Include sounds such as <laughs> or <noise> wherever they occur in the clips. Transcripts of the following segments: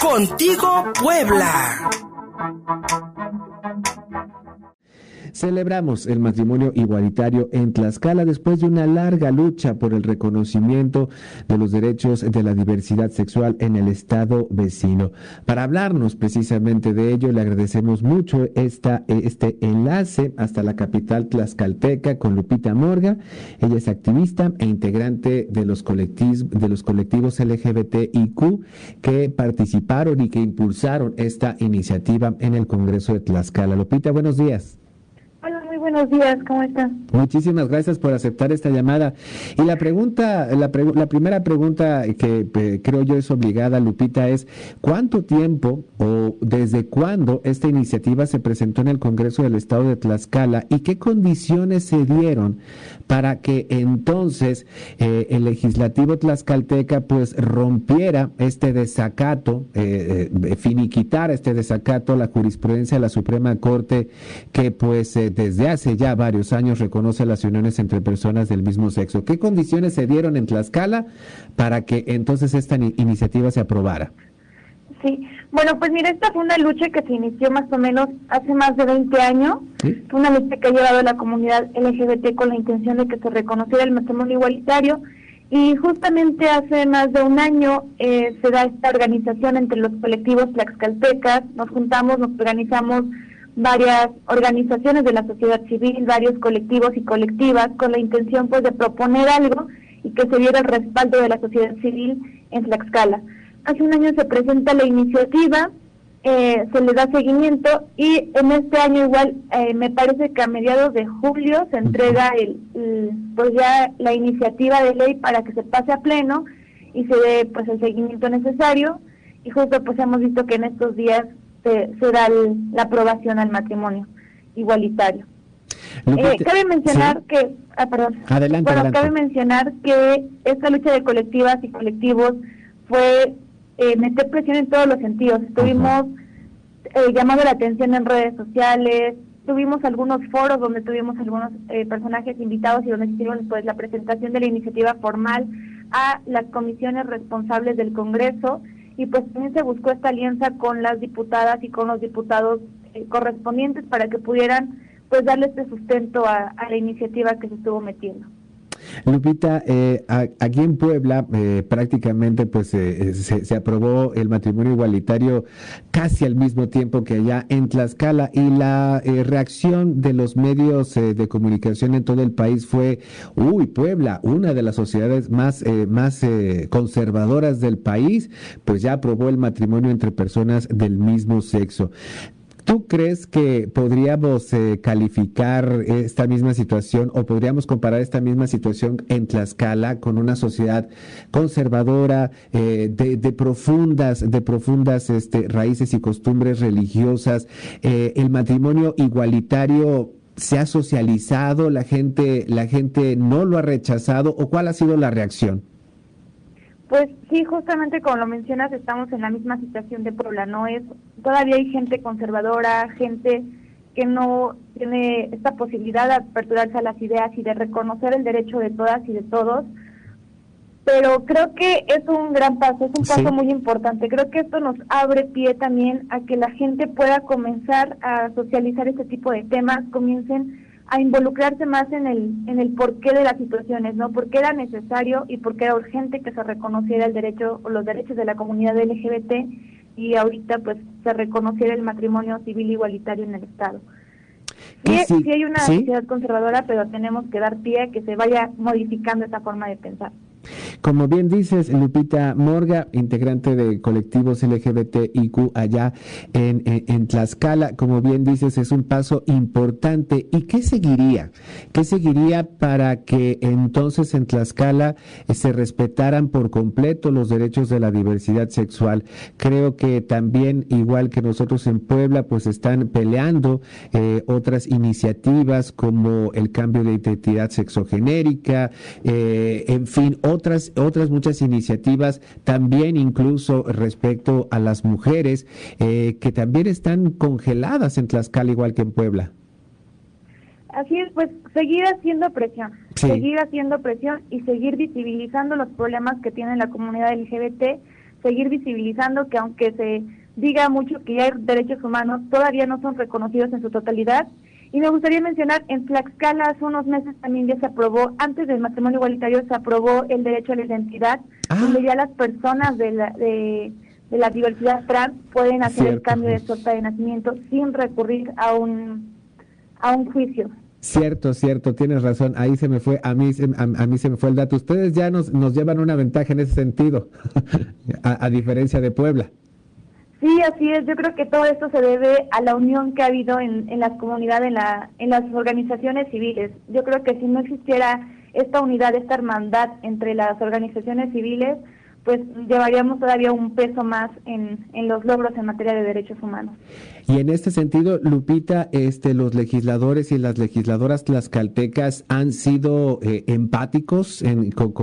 Contigo Puebla. Celebramos el matrimonio igualitario en Tlaxcala después de una larga lucha por el reconocimiento de los derechos de la diversidad sexual en el estado vecino. Para hablarnos precisamente de ello, le agradecemos mucho esta, este enlace hasta la capital tlaxcalteca con Lupita Morga. Ella es activista e integrante de los colectivos, de los colectivos LGBTIQ que participaron y que impulsaron esta iniciativa en el Congreso de Tlaxcala. Lupita, buenos días buenos días, ¿cómo están? Muchísimas gracias por aceptar esta llamada. Y la pregunta, la, la primera pregunta que eh, creo yo es obligada, Lupita, es ¿cuánto tiempo o desde cuándo esta iniciativa se presentó en el Congreso del Estado de Tlaxcala y qué condiciones se dieron para que entonces eh, el legislativo tlaxcalteca pues rompiera este desacato, eh, eh, finiquitara este desacato la jurisprudencia de la Suprema Corte que pues desde hace ya varios años reconoce las uniones entre personas del mismo sexo. ¿Qué condiciones se dieron en Tlaxcala para que entonces esta iniciativa se aprobara? Sí, bueno, pues mira, esta fue una lucha que se inició más o menos hace más de 20 años. Fue una lucha que ha llevado a la comunidad LGBT con la intención de que se reconociera el matrimonio igualitario. Y justamente hace más de un año eh, se da esta organización entre los colectivos tlaxcaltecas. Nos juntamos, nos organizamos varias organizaciones de la sociedad civil, varios colectivos y colectivas, con la intención pues de proponer algo y que se diera el respaldo de la sociedad civil en Tlaxcala. Hace un año se presenta la iniciativa, eh, se le da seguimiento y en este año igual eh, me parece que a mediados de julio se entrega el, pues ya la iniciativa de ley para que se pase a pleno y se dé pues el seguimiento necesario y justo pues hemos visto que en estos días se, da la aprobación al matrimonio igualitario. Eh, cabe mencionar que, ah, perdón, adelante, bueno, cabe mencionar que esta lucha de colectivas y colectivos fue eh, meter presión en todos los sentidos. Estuvimos eh, llamando la atención en redes sociales, tuvimos algunos foros donde tuvimos algunos eh, personajes invitados y donde hicieron pues la presentación de la iniciativa formal a las comisiones responsables del Congreso y pues también se buscó esta alianza con las diputadas y con los diputados eh, correspondientes para que pudieran pues darle este sustento a la iniciativa que se estuvo metiendo. Lupita, eh, aquí en Puebla eh, prácticamente pues eh, se, aprobó el matrimonio igualitario casi al mismo tiempo que allá en Tlaxcala y la reacción de los medios de comunicación en todo el país fue, uy, Puebla, una de las sociedades más, más conservadoras del país, pues ya aprobó el matrimonio entre personas del mismo sexo. ¿Tú crees que podríamos eh, calificar esta misma situación o podríamos comparar esta misma situación en Tlaxcala con una sociedad conservadora eh, de, profundas, de profundas este, raíces y costumbres religiosas? Eh, el matrimonio igualitario se ha socializado, la gente, la gente no lo ha rechazado o cuál ha sido la reacción? Pues sí, justamente como lo mencionas, estamos en la misma situación de Puebla, ¿no? Es, todavía hay gente conservadora, gente que no tiene esta posibilidad de aperturarse a las ideas y de reconocer el derecho de todas y de todos. Pero creo que es un gran paso, es un paso muy importante. Creo que esto nos abre pie también a que la gente pueda comenzar a socializar este tipo de temas, comiencen a involucrarse más en el, en el porqué de las situaciones, ¿no? Por qué era necesario y por qué era urgente que se reconociera el derecho o los derechos de la comunidad LGBT y ahorita pues se reconociera el matrimonio civil igualitario en el Estado. Sí, sí, hay una sociedad conservadora, pero tenemos que dar pie a que se vaya modificando esa forma de pensar. Como bien dices, Lupita Morga, integrante de colectivos LGBTIQ allá en, en, Tlaxcala, como bien dices, es un paso importante. ¿Y qué seguiría? ¿Qué seguiría para que entonces en Tlaxcala eh, se respetaran por completo los derechos de la diversidad sexual? Creo que también, igual que nosotros en Puebla, pues están peleando eh, otras iniciativas como el cambio de identidad sexogenérica, eh, en fin, otras, otras muchas iniciativas, también incluso respecto a las mujeres, eh, que también están congeladas en Tlaxcala, igual que en Puebla. Así es, pues seguir haciendo presión. seguir haciendo presión y seguir visibilizando los problemas que tiene la comunidad LGBT, seguir visibilizando que aunque se diga mucho que ya hay derechos humanos, todavía no son reconocidos en su totalidad. Y me gustaría mencionar, en Tlaxcala hace unos meses también ya se aprobó, antes del matrimonio igualitario se aprobó el derecho a la identidad, ah. donde ya las personas de la, de, la diversidad trans pueden hacer el cambio de sorta de nacimiento sin recurrir a un, a un juicio. Cierto, cierto, tienes razón. Ahí se me fue, a mí, a, mí se me fue el dato. Ustedes ya nos, nos llevan una ventaja en ese sentido, <laughs> a, diferencia de Puebla. Sí, así es. Yo creo que todo esto se debe a la unión que ha habido en, en las comunidades, en, la, en las organizaciones civiles. Yo creo que si no existiera esta unidad, esta hermandad entre las organizaciones civiles, pues llevaríamos todavía un peso más en, en los logros en materia de derechos humanos. Y en este sentido, Lupita, este, los legisladores y las legisladoras tlaxcaltecas han sido eh, empáticos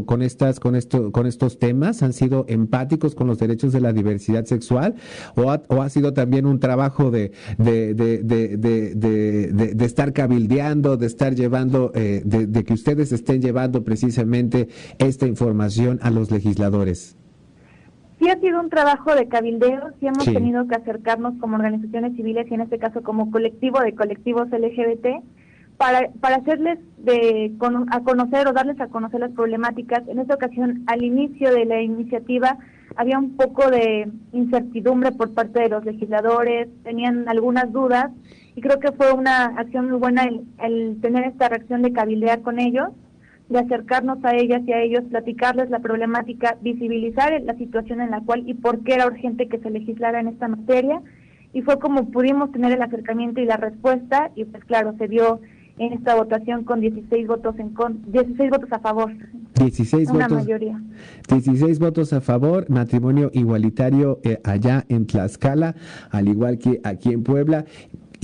con, estas, con, esto, con estos temas, han sido empáticos con los derechos de la diversidad sexual, o ha, o ha sido también un trabajo de, de, de, de estar cabildeando, de estar llevando, eh, de que ustedes estén llevando precisamente esta información a los legisladores sí ha sido un trabajo de cabildeo, sí hemos tenido que acercarnos como organizaciones civiles y en este caso como colectivo de colectivos LGBT para, para hacerles de, a conocer o darles a conocer las problemáticas. En esta ocasión, al inicio de la iniciativa, había un poco de incertidumbre por parte de los legisladores, tenían algunas dudas y creo que fue una acción muy buena el tener esta reacción de cabildear con ellos de acercarnos a ellas y a ellos, platicarles la problemática, visibilizar la situación en la cual y por qué era urgente que se legislara en esta materia. Y fue como pudimos tener el acercamiento y la respuesta, y pues claro, se dio en esta votación con 16 votos en con 16 votos a favor. 16 Una votos. mayoría. 16 votos a favor, matrimonio igualitario eh, allá en Tlaxcala, al igual que aquí en Puebla.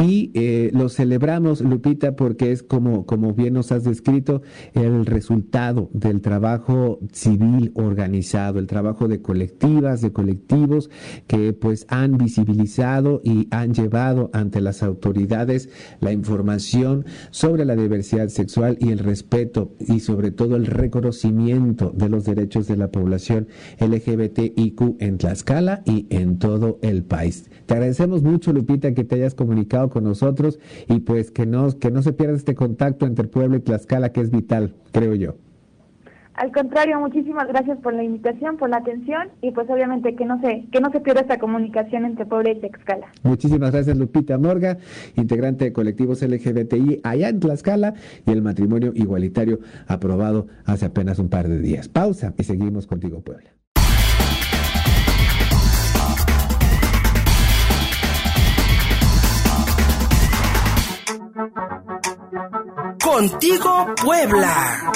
Y eh, lo celebramos, Lupita, porque es como, como bien nos has descrito, el resultado del trabajo civil organizado, el trabajo de colectivas, de colectivos que pues han visibilizado y han llevado ante las autoridades la información sobre la diversidad sexual y el respeto y sobre todo el reconocimiento de los derechos de la población LGBTIQ en Tlaxcala y en todo el país. Te agradecemos mucho, Lupita, que te hayas comunicado con nosotros y pues que no, que no se pierda este contacto entre Puebla y Tlaxcala que es vital, creo yo. Al contrario, muchísimas gracias por la invitación, por la atención y pues obviamente que no se que no se pierda esta comunicación entre Puebla y Tlaxcala. Muchísimas gracias Lupita Morga, integrante de colectivos LGBTI allá en Tlaxcala y el matrimonio igualitario aprobado hace apenas un par de días. Pausa y seguimos contigo Puebla. Contigo Puebla.